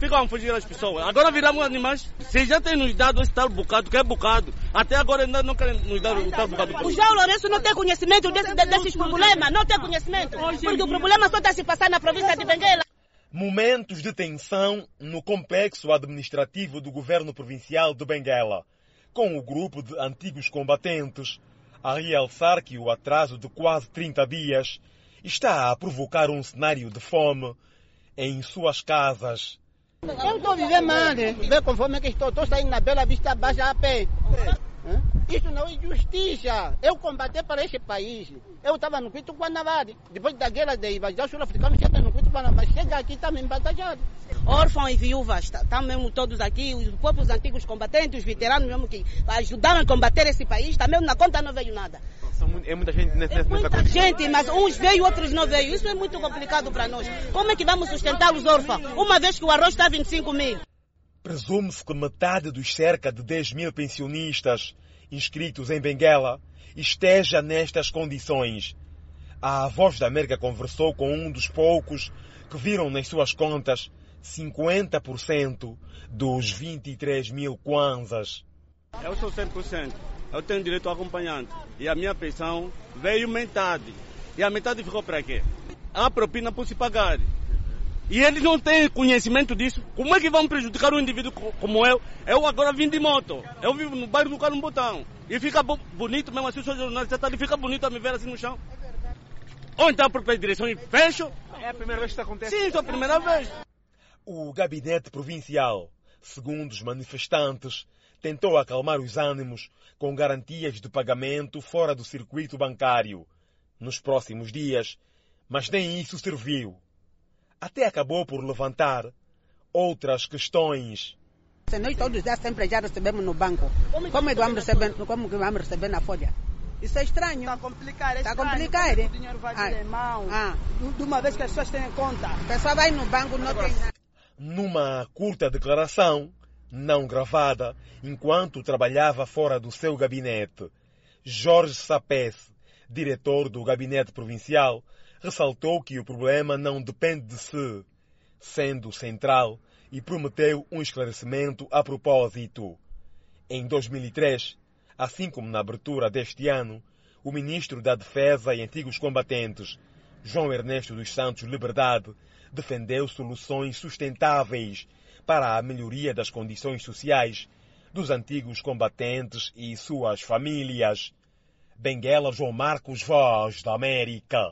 ficam a fugir as pessoas. Agora viramos animais. Se já tem nos dado esse tal bocado, que é bocado, até agora ainda não querem nos dar o tal bocado. O João Lourenço não tem conhecimento desse, desses problemas, não tem conhecimento. Porque o problema só está se passar na província de Benguela. Momentos de tensão no complexo administrativo do governo provincial de Benguela, com o grupo de antigos combatentes a realçar que o atraso de quase 30 dias está a provocar um cenário de fome em suas casas. Eu estou vivendo mal? Vê conforme é que estou, estou saindo na Bela Vista Baixa a pé. Isso não é justiça. Eu combati para este país. Eu estava no Quito Guanabara. Depois da guerra de invasão sul-africana, chega no Quito Guanabara. Chega aqui, está me batalhado. Órfãos e viúvas, estão tá mesmo todos aqui. Os povos antigos combatentes, os veteranos mesmo que ajudaram a combater esse país, está mesmo na conta não veio nada. É muita gente nessa, é muita gente, mas uns veio, outros não veio. Isso é muito complicado para nós. Como é que vamos sustentar os órfãos? Uma vez que o arroz está a 25 mil. Presume-se que metade dos cerca de 10 mil pensionistas inscritos em Benguela esteja nestas condições. A Voz da América conversou com um dos poucos que viram nas suas contas 50% dos 23 mil kwanzas. Eu sou 100%. Eu tenho direito ao acompanhante. E a minha pensão veio metade. E a metade ficou para quê? A propina por se pagar. E eles não têm conhecimento disso. Como é que vão prejudicar um indivíduo como eu? Eu agora vim de moto. Eu vivo no bairro do Carlos Botão. E fica bonito mesmo assim, eu sou jornalista, tá ali, fica bonito a me ver assim no chão. Ou então por direção e fecho. É a primeira vez que isso acontece? Sim, é a primeira vez. O gabinete provincial, segundo os manifestantes, tentou acalmar os ânimos com garantias de pagamento fora do circuito bancário nos próximos dias, mas nem isso serviu até acabou por levantar outras questões. Se nós todos já sempre já recebemos no banco, como é que vamos receber, como que vamos receber na folha? Isso é estranho. Está complicado, é Está complicado. O dinheiro vai ah. em mão. Ah. De uma vez que as pessoas têm conta. A pessoa vai no banco não tem nada. Numa curta declaração, não gravada, enquanto trabalhava fora do seu gabinete, Jorge Sapes, diretor do gabinete provincial, ressaltou que o problema não depende de si, sendo central, e prometeu um esclarecimento a propósito. Em 2003, assim como na abertura deste ano, o ministro da Defesa e Antigos Combatentes, João Ernesto dos Santos Liberdade, defendeu soluções sustentáveis para a melhoria das condições sociais dos antigos combatentes e suas famílias. Benguela João Marcos, Voz da América.